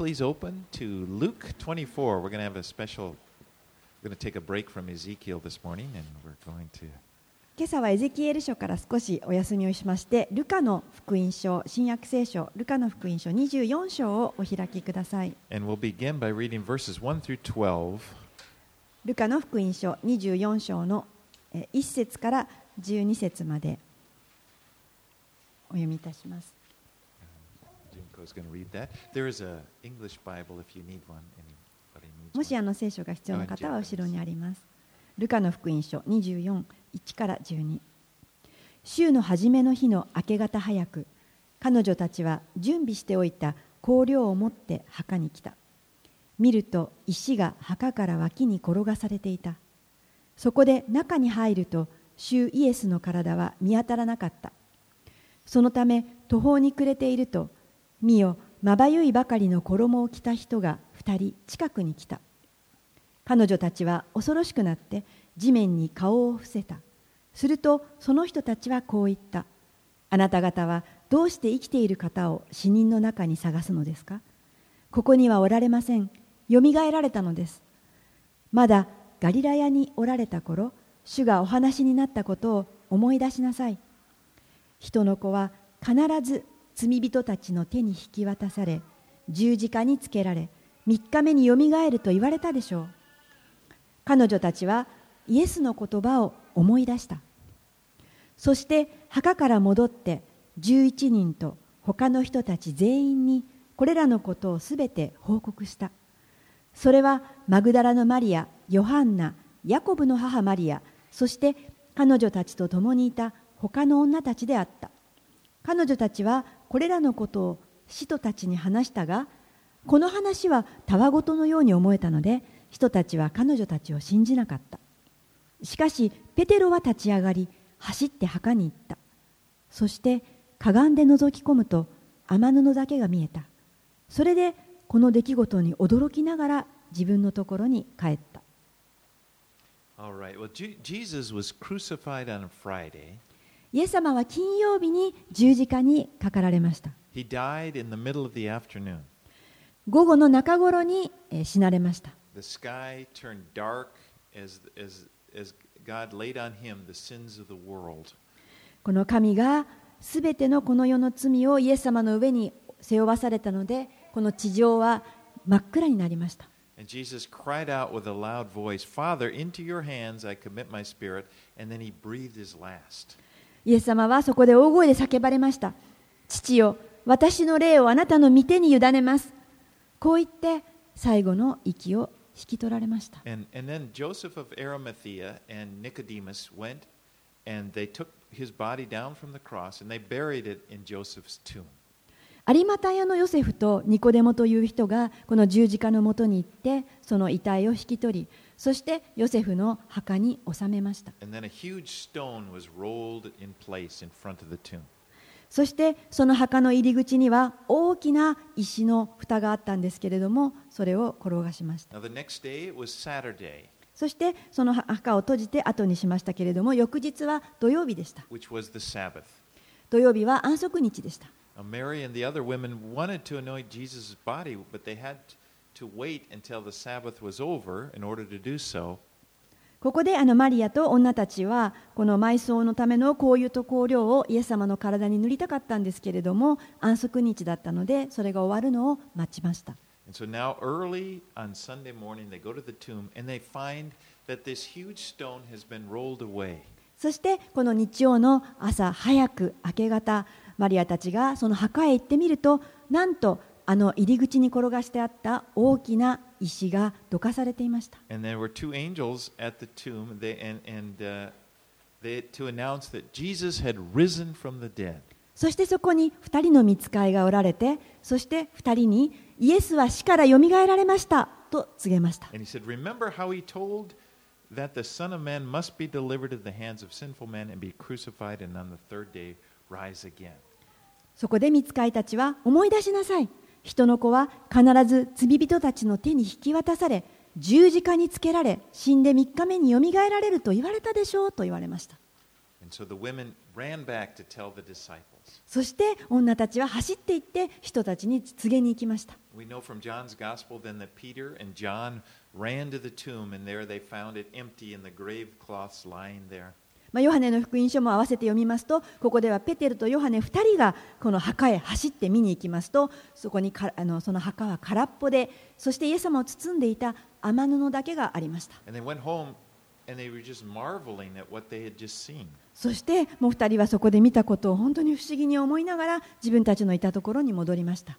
please open to Luke 24? We're going to have a special, we're going to take a break from Ezekiel this morning, and we're going to 今朝はエゼキエル書から少しお休みをしましてルカの福音書新約聖書ルカの福音書24章をお開きください And we'll begin by reading verses 1 through 12. ルカの福音書24章のえ1節から12節までお読みいたしますもしあの聖書が必要な方は後ろにあります。ルカの福音書24、1から12。週の初めの日の明け方早く、彼女たちは準備しておいた香料を持って墓に来た。見ると石が墓から脇に転がされていた。そこで中に入ると、主イエスの体は見当たらなかった。そのため途方に暮れていると見よまばゆいばかりの衣を着た人が二人近くに来た。彼女たちは恐ろしくなって地面に顔を伏せた。するとその人たちはこう言った。あなた方はどうして生きている方を死人の中に探すのですか？ここにはおられません。よみがえられたのです。まだガリラヤにおられた頃主がお話になったことを思い出しなさい。人の子は必ず罪人たちの手に引き渡され十字架につけられ3日目によみがえると言われたでしょう。彼女たちはイエスの言葉を思い出した。そして墓から戻って11人と他の人たち全員にこれらのことをすべて報告した。それはマグダラのマリアヨハンナヤコブの母マリアそして彼女たちと共にいた他の女たちであった。彼女たちはこれらのことを使徒たちに話したがこの話はたわごとのように思えたので人たちは彼女たちを信じなかったしかしペテロは立ち上がり走って墓に行ったそしてかがんで覗き込むと雨布だけが見えたそれでこの出来事に驚きながら自分のところに帰った All right. Well, Jesus was crucified on Friday. イエス様は金曜日に十字架にかかられました He died in the middle of the afternoon. 午後の中頃にえー死なれました The sky turned dark as, as, as God laid on him the sins of the world. この神がすべてのこの世の罪をイエス様の上に背負わされたのでこの地上は真っ暗になりました And Jesus cried out with a loud voice, Father, into your hands I commit my spirit. And then he breathed his last. イエス様はそこで大声で叫ばれました。父よ、私の霊をあなたの御手に委ねます。こう言って最後の息を引き取られました。And, アリマタヤのヨセフとニコデモという人がこの十字架のもとに行ってその遺体を引き取りそしてヨセフの墓に収めました。そしてその墓の入り口には大きな石の蓋があったんですけれどもそれを転がしました。そしてその墓を閉じて後にしましたけれども翌日は土曜日でした。土曜日は安息日でした。Now, Mary and the other women wanted. ここであのマリアと女たちはこの埋葬のための香油と香料をイエス様の体に塗りたかったんですけれども安息日だったのでそれが終わるのを待ちました。そしてこの日曜の朝早く明け方マリアたちがその墓へ行ってみるとなんとあの入り口に転がしてあった大きな石がどかされていました And there were two angels at the tomb they, and, and uh, they, to announce that Jesus had risen from the dead. そしてそこに2人の見つかいがおられてそして2人にイエスは死からよみがえられましたと告げました And he said, Remember how he told that the Son of Man must be delivered into the hands of sinful men and be crucified and on the third day rise again. そこで見つかいたちは思い出しなさい人の子は必ず罪人たちの手に引き渡され十字架につけられ死んで3日目によみがえられると言われたでしょうと言われました。そして女たちは走っていって人たちに告げに行きました。まあ、ヨハネの福音書も合わせて読みますと、ここではペテルとヨハネ2人がこの墓へ走って見に行きますと、そこにあのその墓は空っぽで、そしてイエス様を包んでいた雨布だけがありました。そして、もう2人はそこで見たことを本当に不思議に思いながら、自分たちのいたところに戻りました。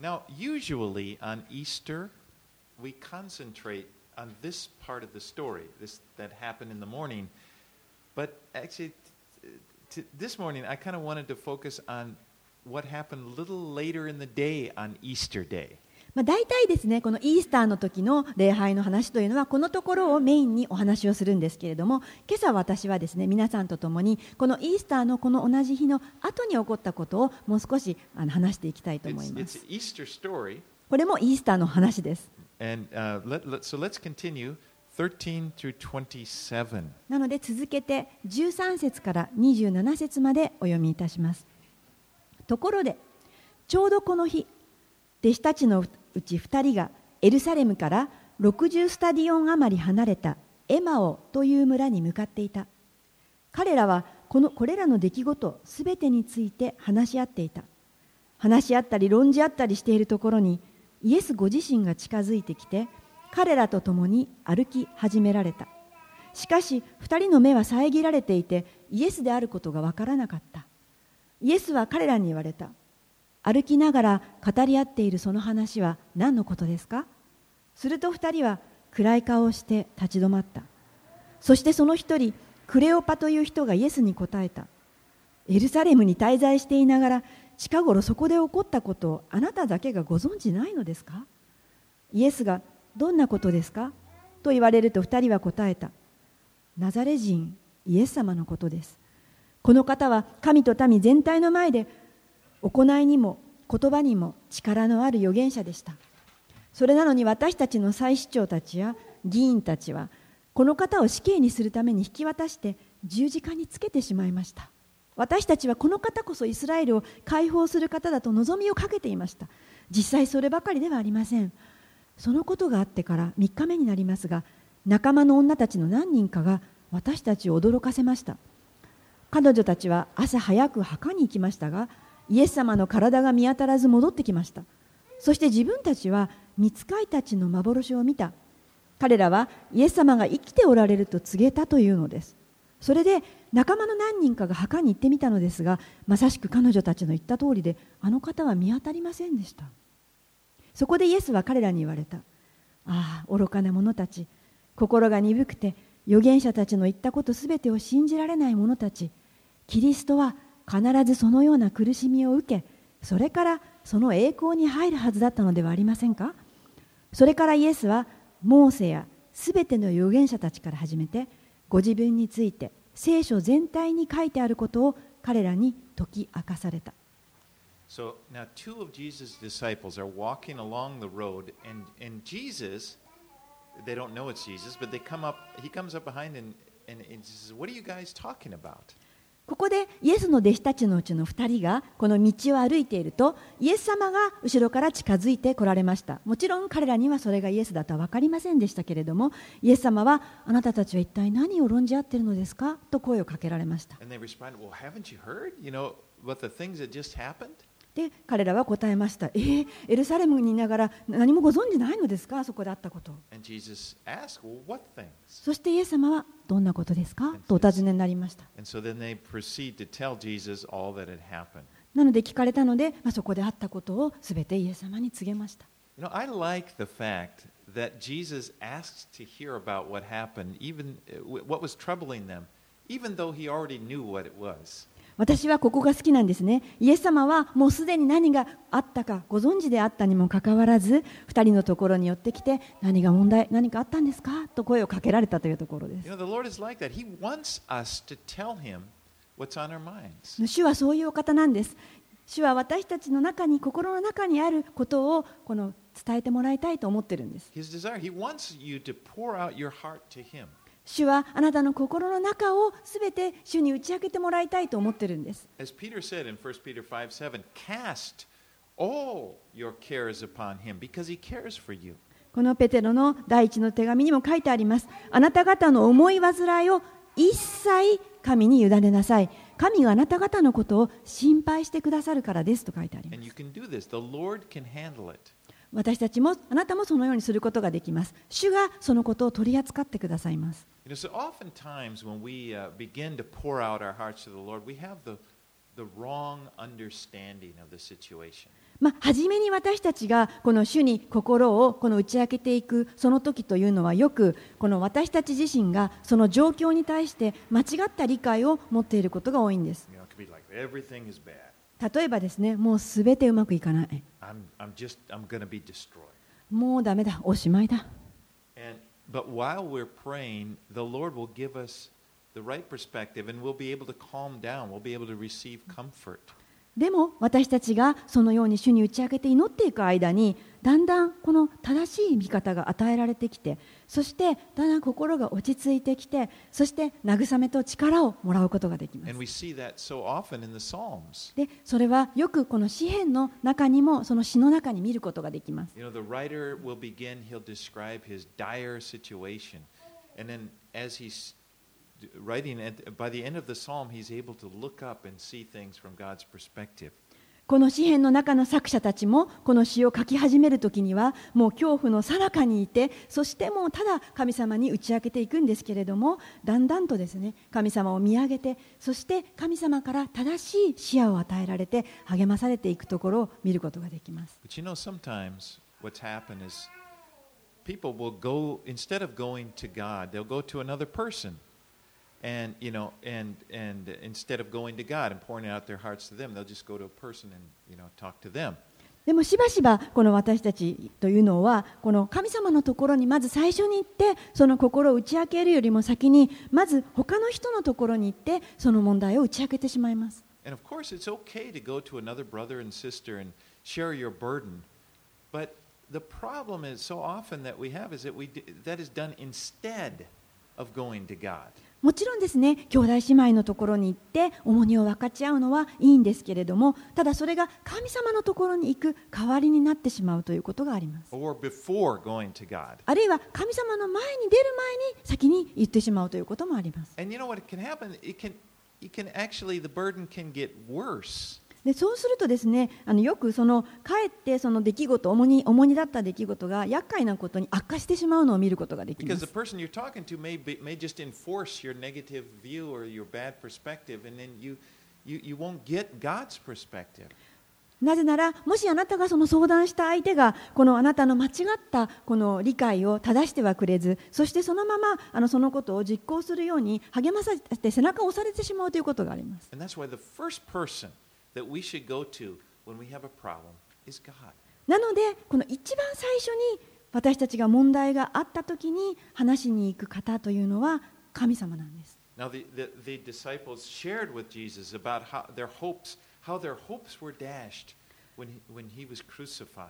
But actually, this morning I kind of wanted to focus on what happened little later in the day on Easter day. まあ大体ですね、このイースターの時の礼拝の話というのは、このところをメインにお話をするんですけれども、今朝私はですね皆さんと共に、このイースターのこの同じ日の後に起こったことをもう少しあの話していきたいと思います。これもイースターの話です。13と27なので続けて13節から27節までお読みいたします。ところでちょうどこの日弟子たちのうち2人がエルサレムから60スタディオン余り離れたエマオという村に向かっていた。彼らはこのこれらの出来事すべてについて話し合っていた。話し合ったり論じ合ったりしているところにイエスご自身が近づいてきて彼らと共に歩き始められた。しかし2人の目は遮られていてイエスであることがわからなかった。イエスは彼らに言われた。歩きながら語り合っているその話は何のことですか？すると2人は暗い顔をして立ち止まった。そしてその一人クレオパという人がイエスに答えた。エルサレムに滞在していながら近頃そこで起こったことをあなただけがご存じないのですか？イエスがどんなことですか？と言われると2人は答えた。ナザレ人イエス様のことです。この方は神と民全体の前で行いにも言葉にも力のある預言者でした。それなのに私たちの祭司長たちや議員たちはこの方を死刑にするために引き渡して十字架につけてしまいました。私たちはこの方こそイスラエルを解放する方だと望みをかけていました。実際そればかりではありません。そのことがあってから3日目になりますが仲間の女たちの何人かが私たちを驚かせました。彼女たちは朝早く墓に行きましたがイエス様の体が見当たらず戻ってきました。そして自分たちは見つかいたちの幻を見た。彼らはイエス様が生きておられると告げたというのです。それで仲間の何人かが墓に行ってみたのですがまさしく彼女たちの言った通りであの方は見当たりませんでした。そこでイエスは彼らに言われた。ああ愚かな者たち。心が鈍くて預言者たちの言ったことすべてを信じられない者たち。キリストは必ずそのような苦しみを受けそれからその栄光に入るはずだったのではありませんか？それからイエスはモーセやすべての預言者たちから始めてご自分について聖書全体に書いてあることを彼らに解き明かされた。So now two of Jesus' disciples are walking along the road, and, and Jesus, they don't know it's Jesus, but they come up, he comes up behind and, and, and says, What are you guys talking about? ここでイエスの弟子たちのうちの2人がこの道を歩いているとイエス様が後ろから近づいてこられましたもちろん彼らにはそれがイエスだとは分かりませんでしたけれどもイエス様はあなたたちは一体何を論じ合っているのですかと声をかけられましたで彼らは答えましたえー、エルサレムにいながら何もご存じないのですかそこであったこと asked? そしてイエス様はどんなことですかとお尋ねになりました.なので聞かれたので、まあ、そこであったことをすべてイエス様に告げました You know, I like the fact that Jesus asks to hear about what happened, even uh, what was troubling them, even though he already knew what it was. 私はここが好きなんですね。イエス様はもうすでに何があったかご存知であったにもかかわらず2人のところに寄ってきて何が問題何かあったんですか？と声をかけられたというところです.主はそういうお方なんです。主は私たちの中に心の中にあることをこの伝えてもらいたいと思ってるんです主はあなたの心の中をすべて主に打ち明けてもらいたいと思ってるんです。As Peter said in 1 Peter 5 7, cast all your cares upon him because he cares for you. このペテロの第一の手紙にも書いてあります。あなた方の思い煩いを一切神に委ねなさい。神があなた方のことを心配してくださるからですと書いてあります.私たちもあなたもそのようにすることができます。主がそのことを取り扱ってくださいます。まあ、初めに私たちがこの主に心をこの打ち明けていくその時というのはよくこの私たち自身がその状況に対して間違った理解を持っていることが多いんです。例えばですね、もうすべてうまくいかない。もうだめだ、おしまいだ。But while we're praying, the Lord will give us the right perspective and we'll be able to calm down. We'll be able to receive comfort. でも私たちがそのように主に打ち明けて祈っていく間にだんだんこの正しい見方が与えられてきてそしてだんだん心が落ち着いてきてそして慰めと力をもらうことができます.でそれはよくこの詩篇の中にもその詩の中に見ることができます。You know, the writer will begin, he'll describe his dire situation. And then as he's d- writing it, by the end of the psalm, he's able to look up and see things from God's perspective. この詩篇の中の作者たちもこの詩を書き始めるときにはもう恐怖の最中にいてそしてもうただ神様に打ち明けていくんですけれどもだんだんとですね神様を見上げてそして神様から正しい視野を与えられて励まされていくところを見ることができます。But you know, sometimes what's happened is people will go, instead of going to God, they'll go to another person. And, you know, and, and instead of going to God and pouring out their hearts to them, they'll just go to a person and, you know, talk to them. でもしばしばこの私たちというのはこの神様のところにまず最初に行ってその心を打ち明けるよりも先にまず他の人のところに行ってその問題を打ち明けてしまいます。 And of course, it's okay to go to another brother and sister and share your burden. But the problem is so often that we have is that we d- that is done instead of going to God. もちろんですね兄弟姉妹のところに行って重荷を分かち合うのはいいんですけれどもただそれが神様のところに行く代わりになってしまうということがあります.あるいは神様の前に出る前に先に言ってしまうということもあります And you know what it can happen? It can you can actually the burden can get worse でそうするとですねあのよくそのかえってその出来事重荷重荷だった出来事が厄介なことに悪化してしまうのを見ることができます.なぜならもしあなたがその相談した相手がこのあなたの間違ったこの理解を正してはくれずそしてそのままあのそのことを実行するように励まされて背中を押されてしまうということがあります That we should go to when we have a problem is God. なのでこの一番最初に私たちが問題があった時に話しに行く方というのは神様なんです Now, the, the, the disciples shared with Jesus about how their hopes, how their hopes were dashed when he, when he was crucified.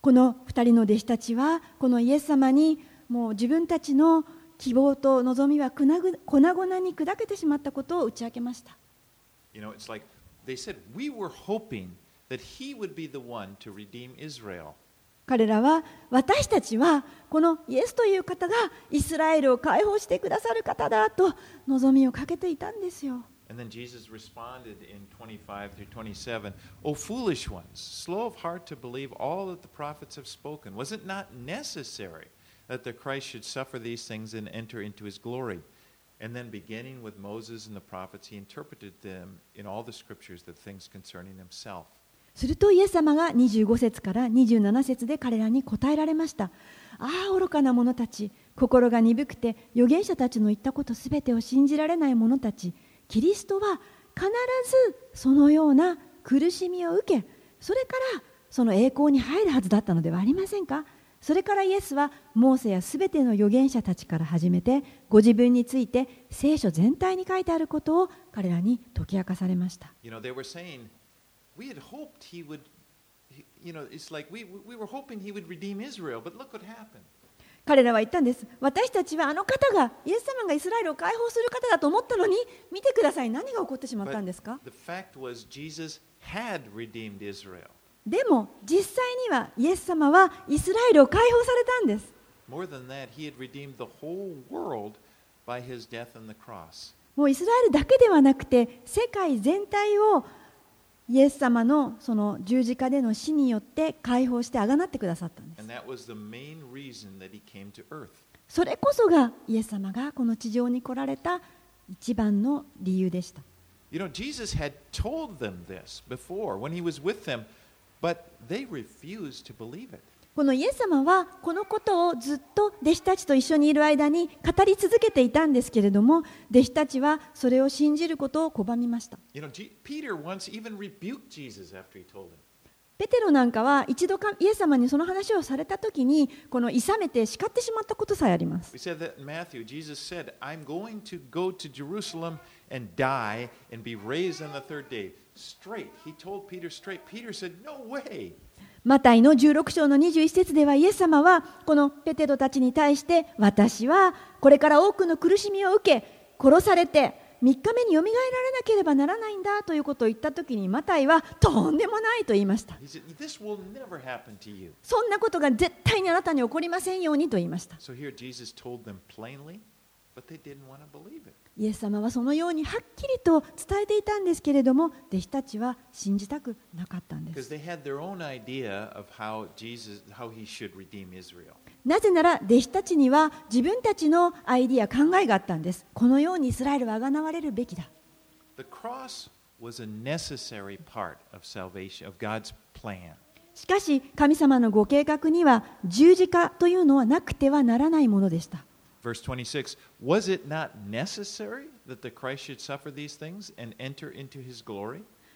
この2人の弟子たちはこのイエス様にもう自分たちの希望と望みは粉々に砕けてしまったことを打ち明けました You know, it's like they said, We were hoping that he would be the one to redeem Israel. 彼らは私たちはこのイエスという方がイスラエルを解放してくださる方だと望みをかけていたんですよ And then Jesus responded in 25 through 27 O foolish ones, slow of heart to believe all that the prophets have spoken. Was it not necessary that the Christ should suffer these things and enter into his glory? And then, beginning with Moses and the prophets, he interpreted them in all the scriptures the things concerning himself. するとイエス様が25節から27節で彼らに答えられました。ああ愚かな者たち。心が鈍くて預言者たちの言ったことすべてを信じられない者たち。キリストは必ずそのような苦しみを受けそれからその栄光に入るはずだったのではありませんか？それからイエスはモーセやすべての預言者たちから始めてご自分について聖書全体に書いてあることを彼らに解き明かされました。彼らは言ったんです。私たちはあの方がイエス様がイスラエルを解放する方だと思ったのに見てください。何が起こってしまったんですか？でも実際にはイエス様はイスラエルを解放されたんです。もうイスラエルだけではなくて世界全体をイエス様の,その十字架での死によって解放してあがなってくださったんです。それこそがイエス様がこの地上に来られた一番の理由でした。You know, Jesus had told them this before when he was with them. このイエス様はこのことをずっと弟子たちと一緒にいる間に語り続けていたんですけれども弟子たちはそれを信じることを拒みました。ペテロなんかは一度イエス様にその話をされたときにこのいさめて叱ってしまったことさえあります。Straight. He told Peter straight. Peter said, No way. マタイの16章の21節ではイエス様はこのペテロたちに対して私はこれから多くの苦しみを受け殺されて3日目によみがえられなければならないんだということを言った時にマタイはとんでもないと言いました.そんなことが絶対にあなたに起こりませんようにと言いました So イエス様はそのようにはっきりと伝えていたんですけれども、弟子たちは信じたくなかったんです。なぜなら、弟子たちには自分たちのアイディア、考えがあったんです。このようにイスラエルはあがなわれるべきだ。しかし、神様のご計画には十字架というのはなくてはならないものでした。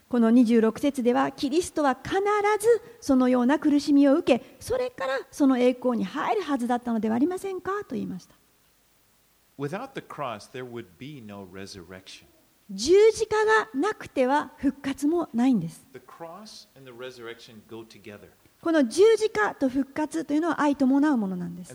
この26節では、キリストは必ずそのような苦しみを受け、それからその栄光に入るはずだったのではありませんか？と言いました。十字架がなくては復活もないんです。この十字架と復活というのは愛伴うものなんです。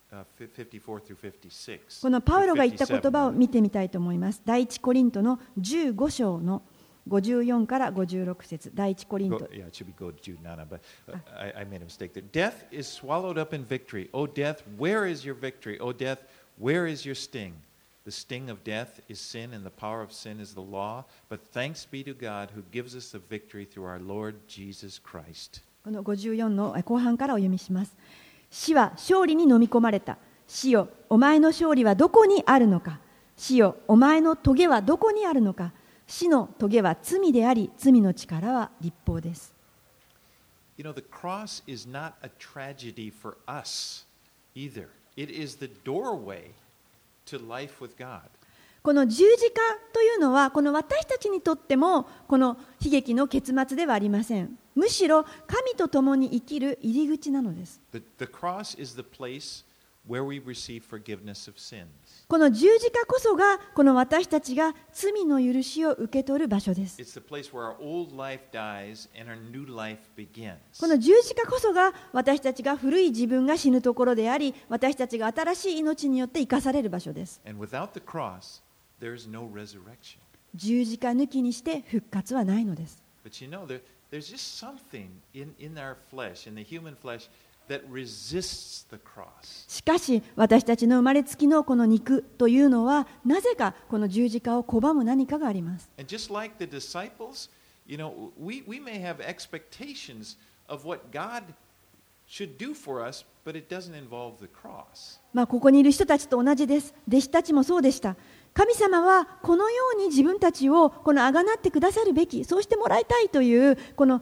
uh, 54 through 56. このパウロが言った言57葉を見てみたいと思います第一コリントの15章の54から56節第一コリント yeah, it should be go to Nana, but uh, I, I made a mistake there. Death is swallowed up in victory. O death, where is your victory? O death, where is your sting? The sting of death is sin, and the power of sin is the law. But thanks be to God who gives us the victory through our Lord Jesus Christ. この54の後半からお読みします。死は勝利に飲み込まれた。死よ、お前の勝利はどこにあるのか。死よ、お前の棘はどこにあるのか。死の棘は罪であり、罪の力は立法です。You know, the cross is not a tragedy for us either, it is the doorway to life with God. この十字架というのはこの私たちにとってもこの悲劇の結末ではありません。むしろ神と共に生きる入り口なのです。この十字架こそがこの私たちが罪の許しを受け取る場所です。この十字架こそが私たちが古い自分が死ぬところであり私たちが新しい命によって生かされる場所です。十字架抜きにして復活はないのです。しかし私たちの生まれつきのこの肉というのはなぜかこの十字架を拒む何かがあります。まここにいる人たちと同じです。弟子たちもそうでした。神様はこのように自分たちをこのあがなってくださるべきそうしてもらいたいというこの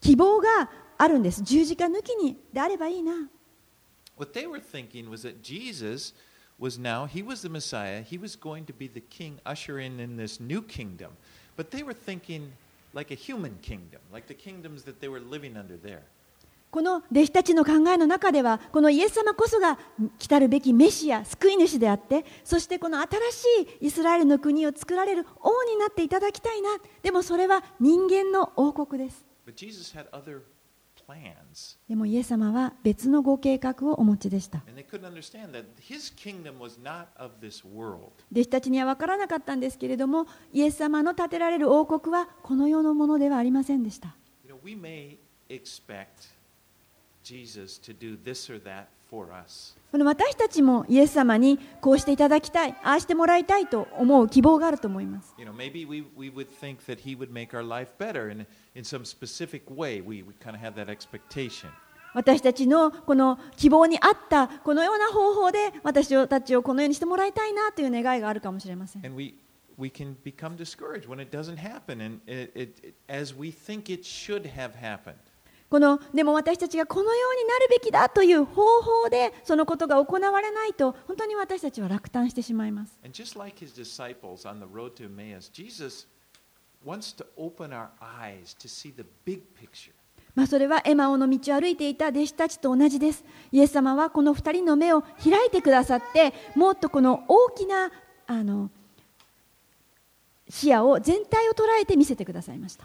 希望があるんです十字架抜きにであればいいな What they were thinking was that Jesus was now, he was the Messiah, he was going to be the king, usher in in this new kingdom. But they were thinking like a human kingdom, like the kingdoms that they were living under there. この弟子たちの考えの中ではこのイエス様こそが来たるべきメシア救い主であってそしてこの新しいイスラエルの国を作られる王になっていただきたいなでもそれは人間の王国です.でもイエス様は別のご計画をお持ちでした.弟子たちには分からなかったんですけれどもイエス様の建てられる王国はこの世のものではありませんでした You know, この私たちもイエス様にこうしていただきたいああしてもらいたいと思う希望があると思います You know, maybe we, we would think that he would make our life better in, in some specific way. We, we kind of have that expectation. 私たちのこの希望に合ったこのような方法で私たちをこのようにしてもらいたいなという願いがあるかもしれません And we, we can become discouraged when it doesn't happen and it, it, it, as we think it should have happened. このでも私たちがこのようになるべきだという方法でそのことが行われないと本当に私たちは落胆してしまいます。Like Emmaus. まあそれはエマオの道を歩いていた弟子たちと同じです。イエス様はこの2人の目を開いてくださってもっとこの大きなあの視野を全体を捉えて見せてくださいました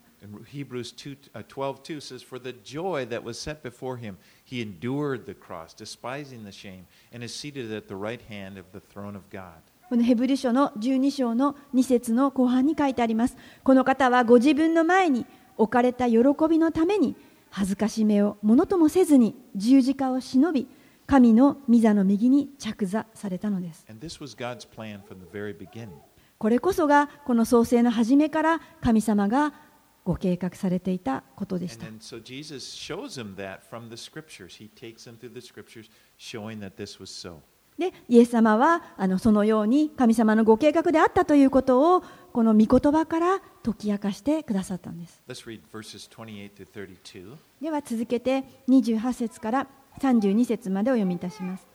Hebrews 2, uh, 12 2 says, For the joy that was set before him, he endured the cross, despising the shame, and is seated at the right hand of the throne of God. このヘブル書の12章の2節の後半に書いてありますこの方はご自分の前に置かれた喜びのために恥ずかしめをものともせずに十字架を忍び神の御座の右に着座されたのです.これこそがこの創世の初めから神様がご計画されていたことでした.でイエス様はあのそのように神様のご計画であったということをこの御言葉から解き明かしてくださったんです。Let's read verses 28 to 32. では続けて28節から32節までお読みいたします。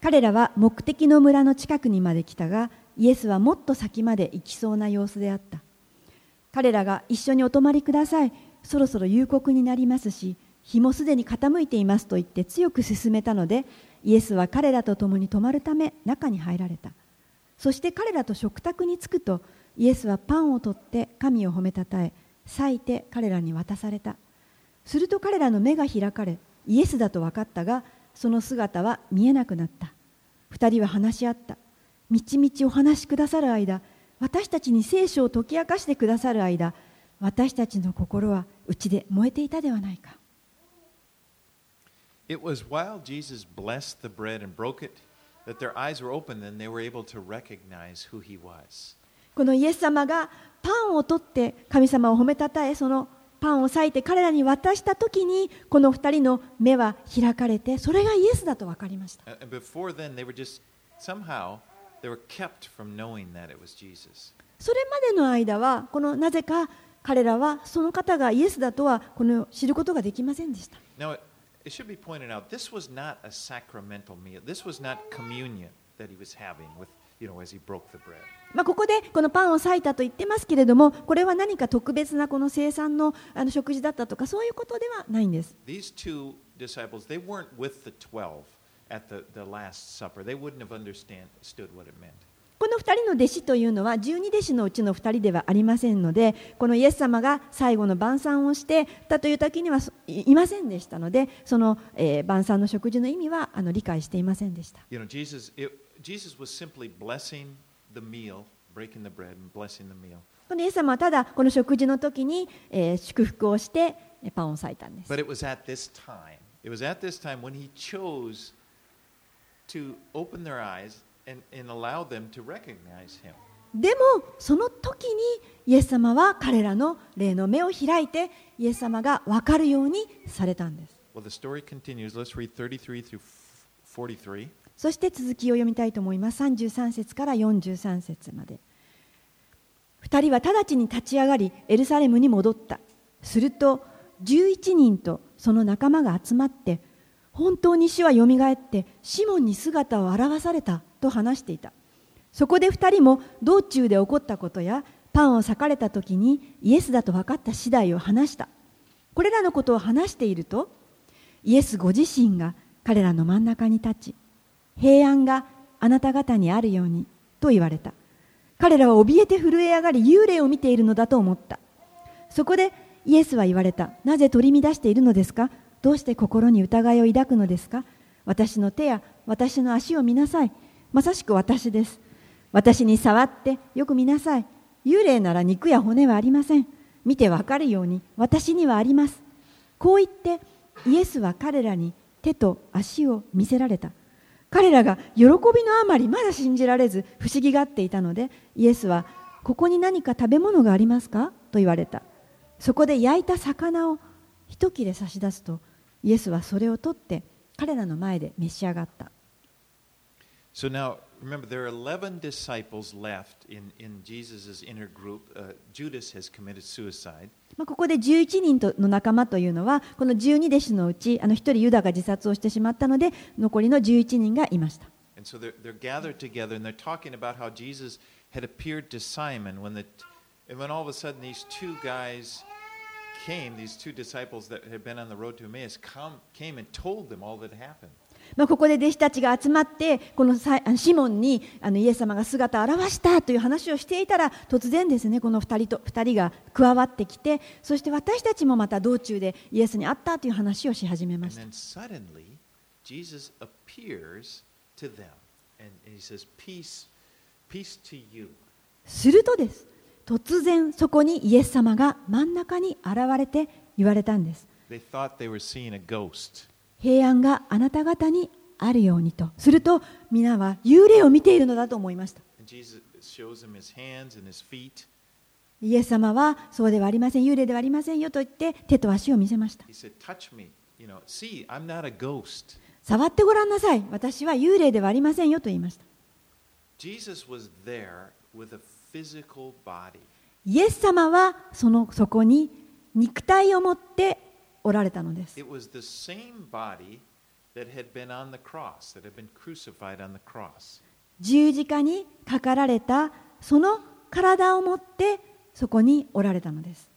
彼らは目的の村の近くにまで来たがイエスはもっと先まで行きそうな様子であった彼らが一緒にお泊まりください。そろそろ夕刻になりますし日もすでに傾いていますと言って強く勧めたのでイエスは彼らと共に泊まるため中に入られた。そして彼らと食卓に着くとイエスはパンを取って神を褒めたたえ裂いて彼らに渡された。すると彼らの目が開かれイエスだと分かったがその姿は見えなくなった。二人は話し合った。みちみちお話しくださる間私たちに聖書を解き明かしてくださる間私たちの心はうちで燃えていたではないか It was while Jesus blessed the bread and broke it that their eyes were opened and they were able to recognize who he was. このイエス様がパンを取って神様を褒めたたえそのパンを裂いて彼らに渡した時にこの二人の目は開かれてそれがイエスだと分かりました before then, they were just somehow それまでの間は、このなぜか彼らはその方がイエスだとはこの知ることができませんでした。ここでこのパンを裂いたと言ってますけれども、これは何か特別なこの生産の食事だったとか、そういうことではないんです。この二人の弟子というのは十二弟子のうちの二人ではありませんのでこのイエス様が最後の晩餐をしてたという時にはいませんでしたのでその、えー、晩餐の食事の意味はあの理解していませんでした。You know, Jesus, Jesus was simply blessing the meal, breaking the bread and blessing the meal. このイエス様はただこの食事の時に、えー、祝福をしてパンを割いたんです。To open their eyes and, and allow them to recognize him. でもその時にイエス様は彼らの霊の目を開いてイエス様が分かるようにされたんです Well, the story continues. Let's read 33 through 43. そして続きを読みたいと思います33節から43節まで2人は直ちに立ち上がりエルサレムに戻ったすると11人とその仲間が集まって本当に死はよみがえってシモンに姿を現されたと話していた。そこで2人も道中で起こったことやパンを裂かれた時にイエスだと分かった次第を話した。これらのことを話しているとイエスご自身が彼らの真ん中に立ち平安があなた方にあるようにと言われた。彼らは怯えて震え上がり幽霊を見ているのだと思った。そこでイエスは言われた。なぜ取り乱しているのですか？どうして心に疑いを抱くのですか？私の手や私の足を見なさい。まさしく私です。私に触ってよく見なさい。幽霊なら肉や骨はありません。見てわかるように私にはあります。こう言ってイエスは彼らに手と足を見せられた。彼らが喜びのあまりまだ信じられず不思議がっていたのでイエスはここに何か食べ物がありますか？と言われた。そこで焼いた魚を一切れ差し出すとイエスはそれを取って彼らの前で召し上がった So now, remember, there are 11 disciples left in, in Jesus' inner group. Uh, Judas has committed suicide. まあここで11人との仲間というのはこの12弟子のうちあの1人ユダが自殺をしてしまったので残りの11人がいました And so they're, they're gathered together and they're talking about how Jesus had appeared to Simon when, the, and when all of a sudden these two guys まここで弟子たちが集まって、このシモンにあのイエス様が姿を現したという話をしていたら、突然ですね、この2人,と2人が加わってきて、そして私たちもまた道中でイエスに会ったという話をし始めました。するとです。突然そこにイエス様が真ん中に現れて言われたんです.平安があなた方にあるようにと。すると皆は幽霊を見ているのだと思いました.イエス様はそうではありません幽霊ではありませんよと言って手と足を見せました.触ってごらんなさい。私は幽霊ではありませんよと言いましたイエス様はそ,のそこに肉体を持っておられたのです。十字架にかかられたその体を持ってそこにおられたのです。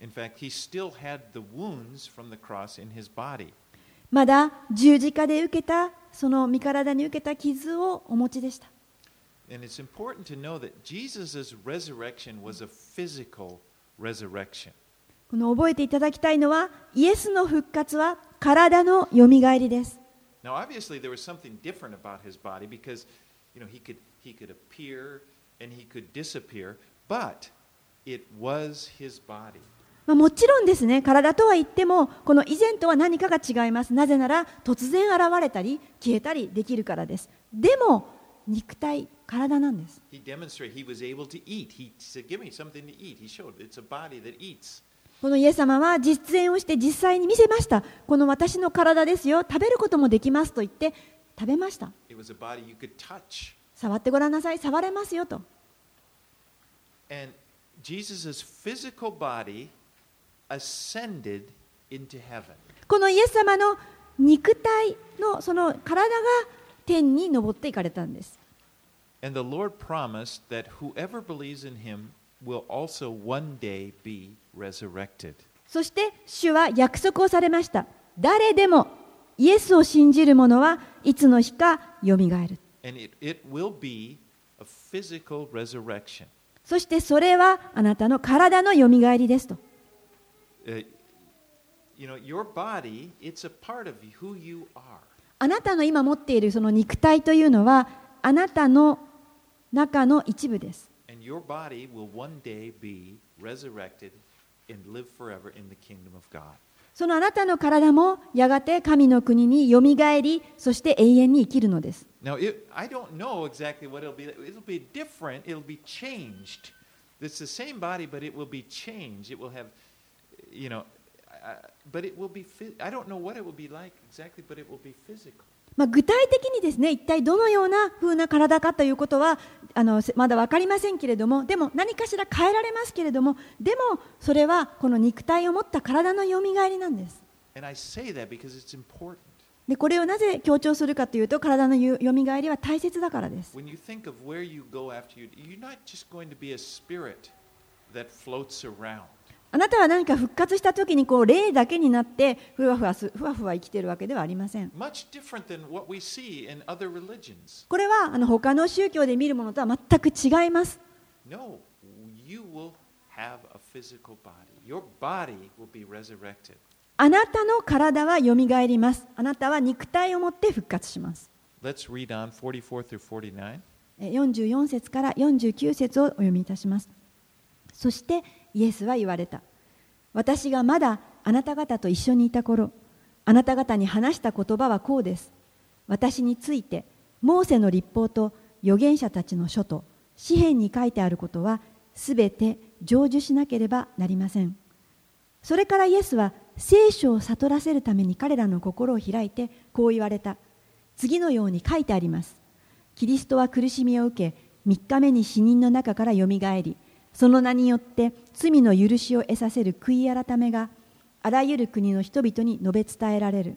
まだ十字架で受けたその身体に受けた傷をお持ちでした。この覚えていただきたいのは、イエスの復活は体のよみがえりです。まあ、もちろんですね、体とは言っても、この以前とは何かが違います。なぜなら、突然現れたり、消えたりできるからです。でも、肉体体なんです。このイエス様は実演をして実際に見せました。この私の体ですよ、食べることもできますと言って食べました。触ってごらんなさい、触れますよと。このイエス様の肉体のその体が天に昇っていかれたんです。そして主は約束をされました。誰でもイエスを信じる者はいつの日かよみがえる。そしてそれはあなたの体のよみがえりですと。あなたの今持っているその肉体というのはあなたの中の一部です。そのあなたの体もやがて神の国によみがえりそして永遠に生きるのです。まあ、具体的にですね一体どのような風な体かということはあのせまだ分かりませんけれどもでも何かしら変えられますけれどもでもそれはこの肉体を持った体のよみがえりなんです。でこれをなぜ強調するかというと体のよよみがえりは大切だからです。あなたは何か復活したときにこう霊だけになってふわふわ,ふわふわ生きているわけではありません。これはあの他の宗教で見るものとは全く違います。あなたの体はよみがえります。あなたは肉体を持って復活します。44節から49節をお読みいたします。そして、イエスは言われた。私がまだあなた方と一緒にいた頃、あなた方に話した言葉はこうです。私について、モーセの立法と預言者たちの書と詩篇に書いてあることは、すべて成就しなければなりません。それからイエスは聖書を悟らせるために彼らの心を開いてこう言われた。次のように書いてあります。キリストは苦しみを受け、3日目に死人の中からよみがえり、その名によって罪の許しを得させる悔い改めがあらゆる国の人々に述べ伝えられる。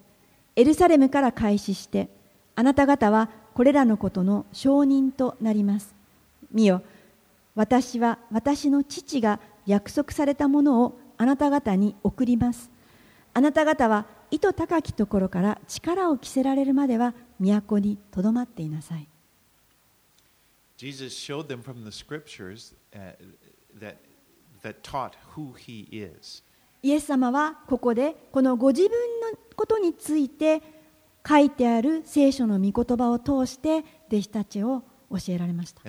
エルサレムから開始して、あなた方はこれらのことの証人となります。見よ、私は私の父が約束されたものをあなた方に送ります。あなた方は意図高きところから力を着せられるまでは都にとどまっていなさい。Jesus showed them from the scriptures uh, that, that taught who he is. イエス様はここでこのご自分のことについて書いてある聖書の御言葉を通して弟子たちを教えられました。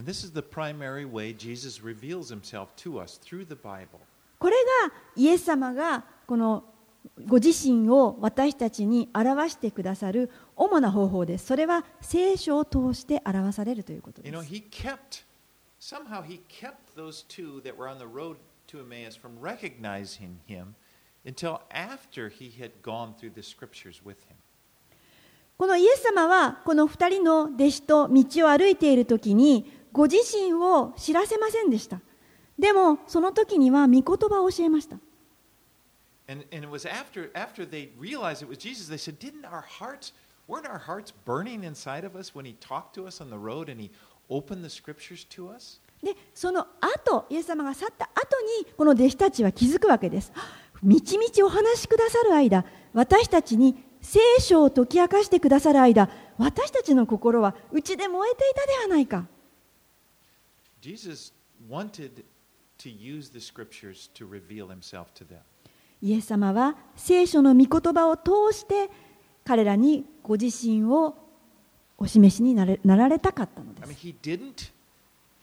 これがイエス様がこのご自身を私たちに表してくださる主な方法です。それは聖書を通して表されるということです。Somehow he kept those two that were on the road to Emmaus from recognizing him until after he had gone through the scriptures with him. このイエス様はこの2人の弟子と道を歩いている時にご自身を知らせませんでした。でもその時には御言葉を教えました。And, and it was after, after they realized it was Jesus, they said, Didn't our hearts, weren't our hearts burning inside of us when he talked to us on the road and he opened the scriptures to us? でその後イエス様が去った後にこの弟子たちは気づくわけです。みちみちお話しくださる間私たちに聖書を解き明かしてくださる間私たちの心はうちで燃えていたではないか Jesus wanted to use the scriptures to reveal himself to them. イエス様は聖書の御言葉を通して彼らにご自身をお示しになれなられたかったので I mean, す。 he didn't,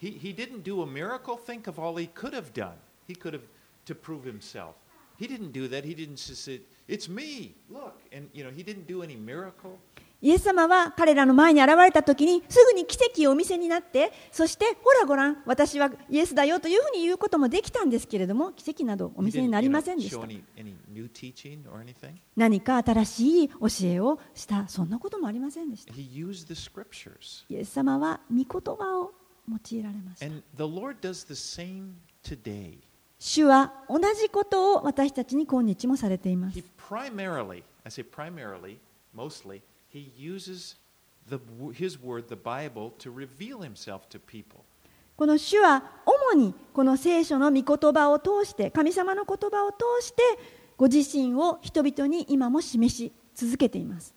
he, he didn't do a miracle. Think of all he could have done. He could have to prove himself. He didn't do that. He didn't just say, "It's me. Look," and you know, he didn't do any miracle. イエス様は彼らの前に現れた時にすぐに奇跡をお見せになってそしてほらご覧私はイエスだよというふうに言うこともできたんですけれども奇跡などお見せになりませんでした何か新しい教えをしたそんなこともありませんでしたイエス様は御言葉を用いられました主は同じことを私たちに今日もされています primarily, I say primarily, mostly, この主は主にこの聖書の御言葉を通して神様の言葉を通してご自身を人々に今も示し続けています。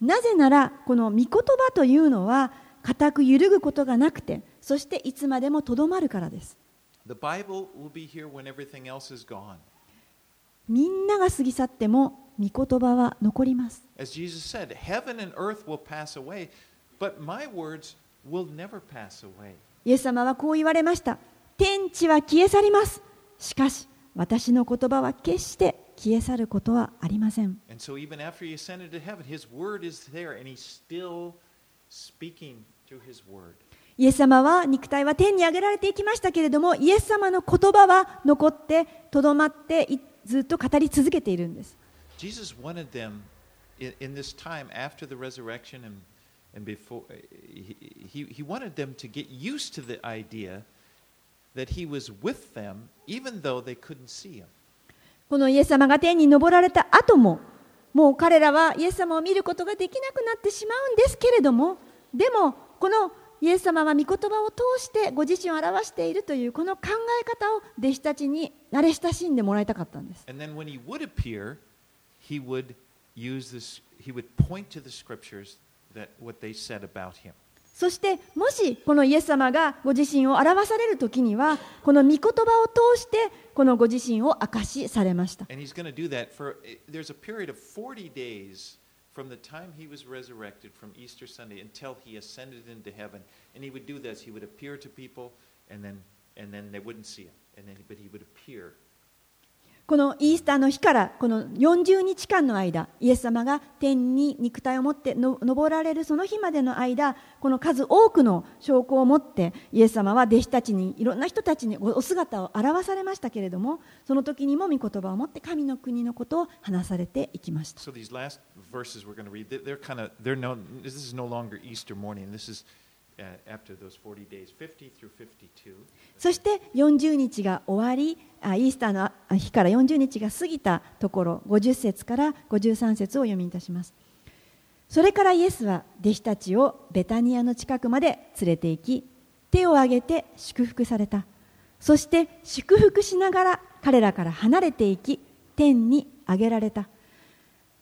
なぜならこの御言葉というのは固く揺るぐことがなくてそしていつまでもとどまるからです。みんなが過ぎ去っても、御言葉は残ります。イエス様はこう言われました。天地は消え去ります。しかし、私の言葉は決して消え去ることはありません。イエス様は肉体は天に上げられていきましたけれども、イエス様の言葉は残ってとどまっていって、ずっと語り続けているんです。イエス様はこの時後の復活このイエス様が天に昇られた後ももう彼らはイエス様を見ることができなくなってしまうんですけれどもでもこのイエス様は御言葉を通してご自身を表しているというこの考え方を弟子たちに慣れ親しんでもらいたかったんです。そしてもしこのイエス様がご自身を表されるとにはこの御言葉を通してこのご自身を明しされました。From the time he was resurrected from Easter Sunday until he ascended into heaven. And he would do this. He would appear to people and then, and then they wouldn't see him. And then, but he would appear. このイースターの日からこの40日間の間イエス様が天に肉体を持って登られるその日までの間この数多くの証拠を持ってイエス様は弟子たちにいろんな人たちにお姿を表されましたけれどもその時にも御言葉を持って神の国のことを話されていきました。So そして40日が終わりイースターの日から40日が過ぎたところ50節から53節を読みいたします。それからイエスは弟子たちをベタニアの近くまで連れて行き手を挙げて祝福された。そして祝福しながら彼らから離れていき天に上げられた。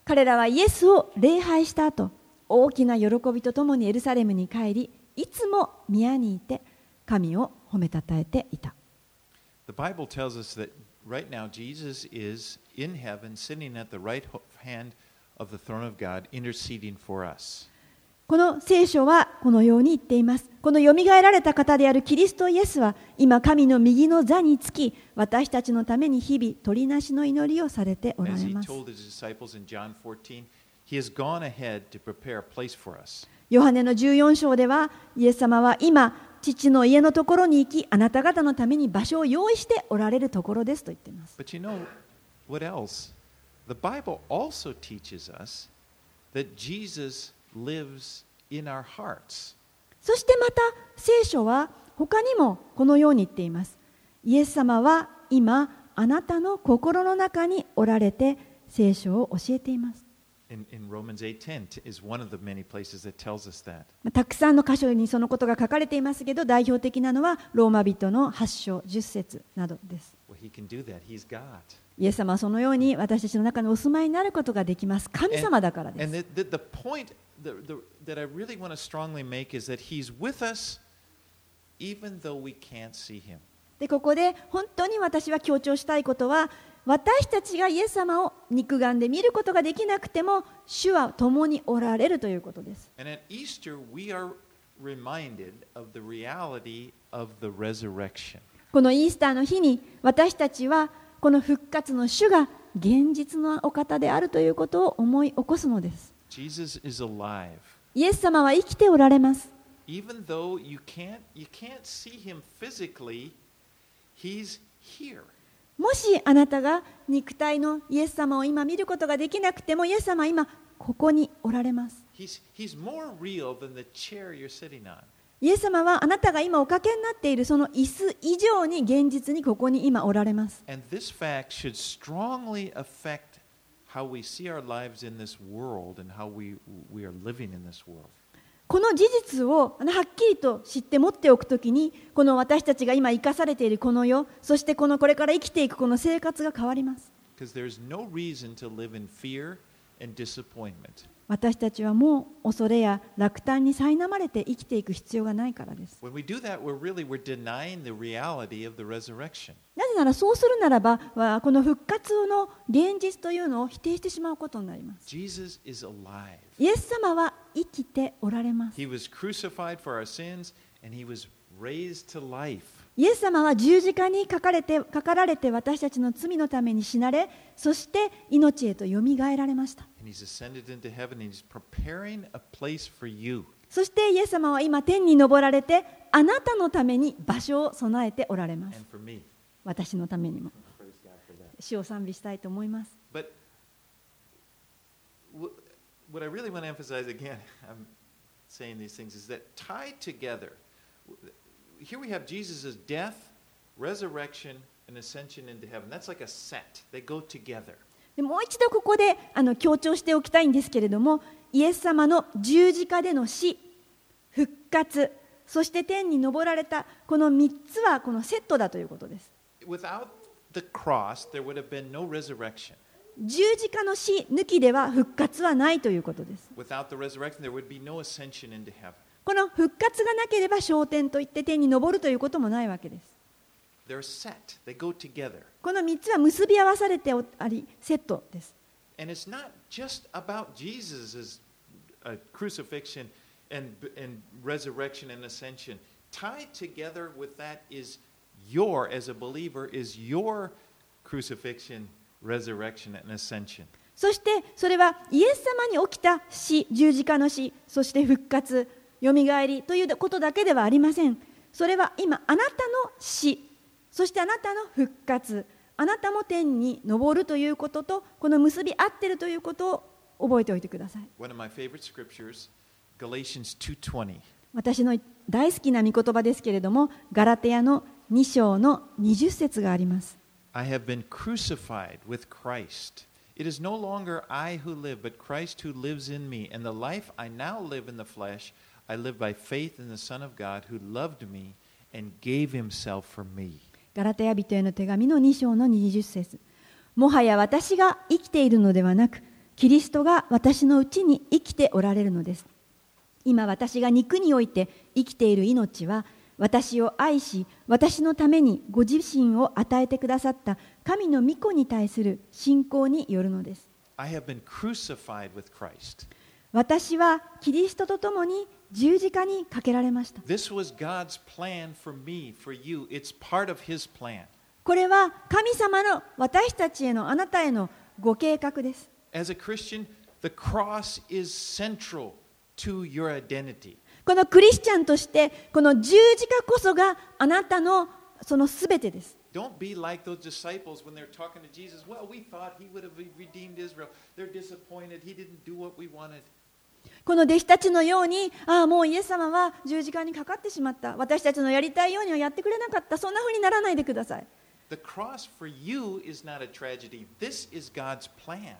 彼らはイエスを礼拝した後大きな喜びとともにエルサレムに帰りいつも宮にいて神を褒めたたえていた The Bible tells us that right now Jesus is in heaven, sitting at the right hand of the throne of God, interceding for us. この聖書はこのように言っています。このよみがえられた方であるキリストイエスは今神の右の座につき私たちのために日々取りなしの祈りをされておら As れ he ます。told his disciples in John 14, ヨハネの14章ではイエス様は今父の家のところに行きあなた方のために場所を用意しておられるところですと言っています。But you know what else? The Bible also teaches us that Jesus lives in our hearts. そしてまた聖書は他にもこのように言っています。イエス様は今あなたの心の中におられて聖書を教えています。たくさんの箇所にそのことが書かれていますけど、代表的なのはローマ人の発祥10節などです。イエス様はそのように私たちの中にお住まいになることができます。神様だからです。で、ここで本当に私は強調したいことは、私たちがイエス様を肉眼で見ることができなくても、主は共におられるということです。このイースターの日に私たちはこの復活の主が現実のお方であるということを思い起こすのです。イエス様は生きておられます。もしあなたが肉体のイエス様を今見ることができなくても、イエス様は今ここにおられます。イエス様はあなたが今おかけになっているその椅子以上に現実にここに今おられます。この事実をはっきりと知って持っておくときにこの私たちが今生かされているこの世そしてこのこれから生きていくこの生活が変わります。私たちはもう恐れや落胆に苛まれて生きていく必要がないからです。なぜならそうするならば、この復活の現実というのを否定してしまうことになります。イエス様は生きておられます。イエス様は十字架にかか,れてかかられて私たちの罪のために死なれ、そして命へとよみがえられました。そしてイエス様は今天に登られて、あなたのために場所を備えておられます。私のためにも。死を賛美したいと思います。Here we have Jesus' death, resurrection, and ascension into heaven. That's like a set, they go together. でもう一度ここであの強調しておきたいんですけれどもイエス様の十字架での死復活そして天に昇られたこの3つはこのセットだということです Without the cross, there would have been no resurrection. 十字架の死抜きでは復活はないということです Without the resurrection, there would be no ascension into heaven. この復活がなければ昇天といって天に昇るということもないわけです.この3つは結び合わされておありセットです And it's not just about Jesus' uh, crucifixion and, and resurrection and ascension. Tied together with that is your, as a believer, is your crucifixion, resurrection, and ascension. そしてそれはイエス様に起きた死十字架の死そして復活よみがえりということだけではありません。それは今あなたの死。そしてあなたの復活。あなたも天に登るということとこの結び合っているということを覚えておいてください。私の大好きな御言葉ですけれどもガラテヤの2章の20節があります。I have been crucified with Christ. It is no longer I who live, but Christ who lives in me, and the life I now live in the flesh. I live by faith in the Son of God who loved me and gave himself for me. ガラテヤ人への手紙の2章の20節もはや私が生きているのではなくキリストが私のうちに生きておられるのです今私が肉において生きている命は私を愛し私のためにご自身を与えてくださった神の御子に対する信仰によるのです I have been crucified with Christ. 私はキリストと共に十字架にかけられました This was God's plan for me, for you. It's part of his plan. これは神様の私たちへのあなたへのご計画です As a Christian, the cross is central to your identity. このクリスチャンとしてこの十字架こそがあなたのそのすべてです。Don't be like those disciples when they're talking to Jesus. Well, we thought he would have redeemed Israel. They're disappointed. He didn't do what we wanted. この弟子たちのように、ああ、もうイエス様は十字架にかかってしまった。私たちのやりたいようにはやってくれなかった。そんな風にならないでください。The cross for you is not a tragedy. This is God's plan.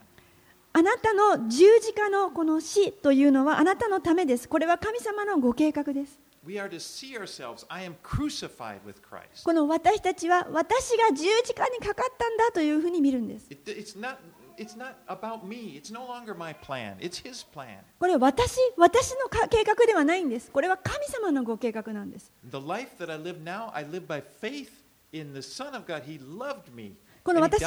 あなたの十字架のこの死というのはあなたのためです。これは神様のご計画です。We are to see ourselves. I am crucified with Christ. この私たちは私が十字架にかかったんだというふうに見るんです。It- it's, not, it's not about me. It's no longer my plan. It's His plan. これは私、私のか計画ではないんです。これは神様のご計画なんです。The life that I live now, I live by faith in the Son of God. He loved me. この私.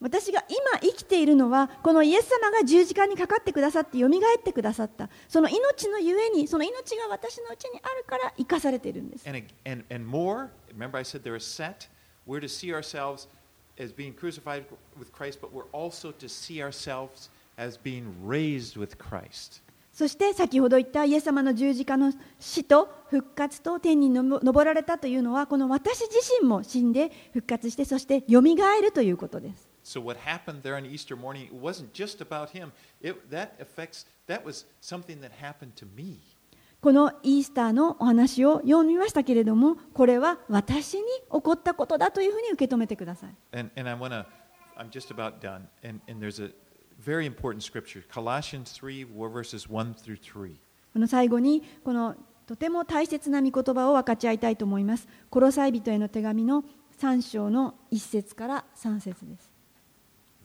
私が今生きているのはこのイエス様が十字架にかかってくださってよみがえってくださったその命のゆえにその命が私のうちにあるから生かされているんです And, and, and more, remember I said they're a set? We're to see ourselves as being crucified with Christ, but we're also to see ourselves as being raised with Christ. そして先ほど言ったイエス様の十字架の死と復活と天に昇られたというのはこの私自身も死んで復活してそしてよみがえるということです。So what このイースターのお話を読みましたけれども、これは私に起こったことだというふうに受け止めてください。very important scripture, Colossians 3, verses 1 through 3. この最後にこのとても大切な御言葉を分かち合いたいと思います。コロサイ人への手紙の3章の1節から3節です。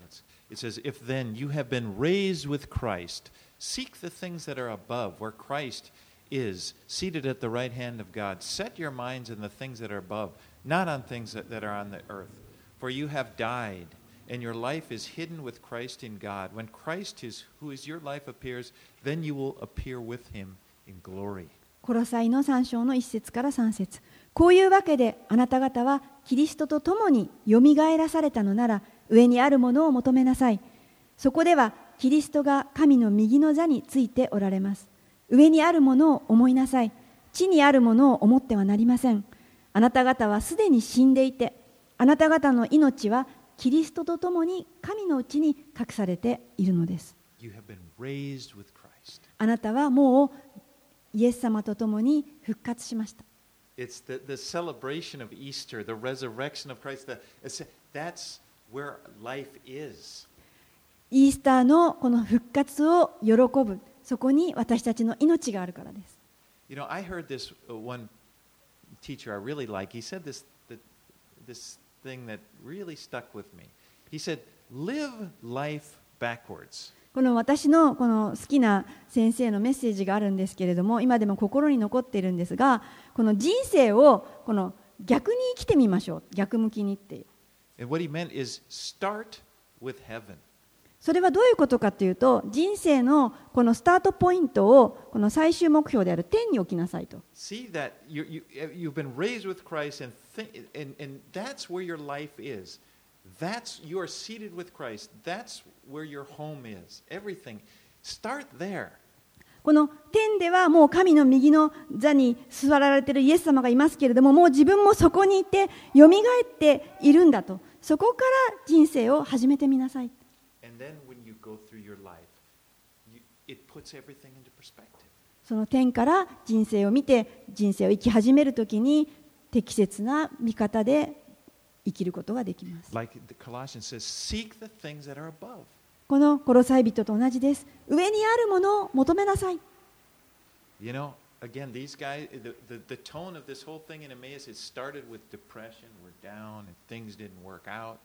Let's- It says, If then you have been raised with Christ, seek the things that are above, where Christ is, seated at the right hand of God. Set your minds on the things that are above, not on things that, that are on the earth. For you have died, and your life is hidden with Christ in God. When Christ is, who is your life appears, then you will appear with him in glory. コロサイの3章の1節から3節。こういうわけであなた方はキリストと共によみがえらされたのなら上にあるものを求めなさい。そこではキリストが神の右の座についておられます。上にあるものを思いなさい。地にあるものを思ってはなりません。あなた方はすでに死んでいてあなた方の命はキリストと共に神のうちに隠されているのです。あなたはもうイエス様と共に復活しました。イースターのこの復活を喜ぶ、そこに私たちの命があるからです。You know, I heard this one teacher I really like. He said this thing that really stuck with me. He said, Live life backwards. この私のこの好きな先生のメッセージがあるんですけれども今でも心に残っているんですがこの人生をこの逆に生きてみましょう逆向きにっていう And what he meant is start with heaven. それはどういうことかというと人生のこのスタートポイントをこの最終目標である天に置きなさいと。この天ではもう神の右の座に座られているイエス様がいますけれどももう自分もそこにいてよみがえっているんだと。そこから人生を始めてみなさい。その点から人生を見て人生を生き始めるときに適切な見方で生きることができます。このコロサイ人と同じです。上にあるものを求めなさい。この人たち、この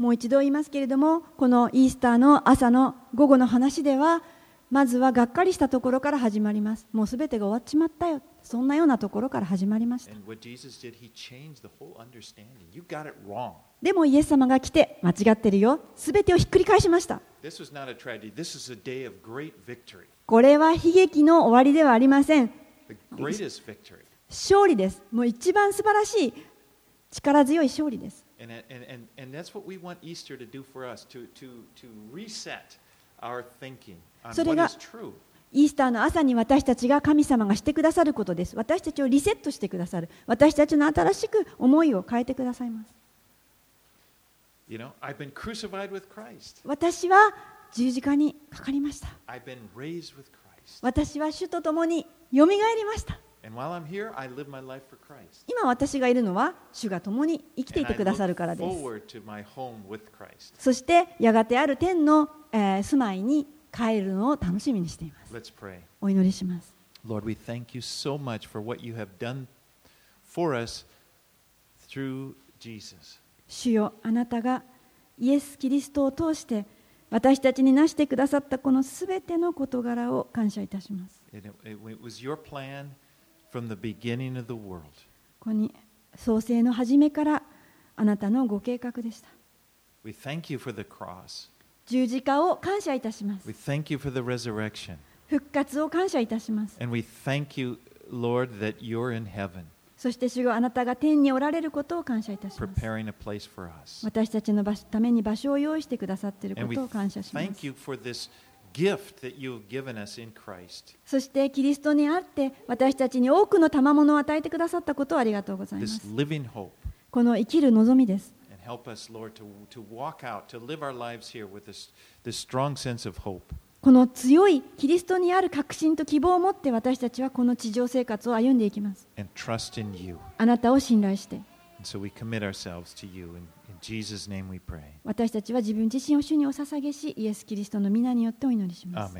もう一度言いますけれどもこのイースターの朝の午後の話ではまずはがっかりしたところから始まります。もうすべてが終わっちまったよ。そんなようなところから始まりました.でもイエス様が来て間違ってるよ。すべてをひっくり返しました.これは悲劇の終わりではありません.勝利です。もう一番素晴らしい力強い勝利ですそれがイースターの朝に私たちが神様がしてくださることです。私たちをリセットしてくださる。私たちの新しく思いを変えてくださいます。私は十字架にかかりました。私は主と共によみがえりました。今私がいるのは主が共に生きていてくださるからです。そしてやがてある天の住まいに帰るのを楽しみにしています。お祈りします。Lord, we 主よあなたがイエス・キリストを通して私たちになしてくださったこのすべての事柄を感謝いたします。ここに創生の始めからあなたのご計画でした。十字架を感謝いたします。復活を感謝いたします。そして主よあなたが天におられることを感謝いたします。私たちのために場所を用意してくださっていることを感謝します。そしてキリストにあって私たちに多くの賜物を与えてくださったことをありがとうございます。この生きる望みです。この強いキリストにある確信と希望を持って私たちはこの地上生活を歩んでいきます。あなたを信頼して。私たちは自分自身を主にお捧げし、イエス・キリストの皆によってお祈りします。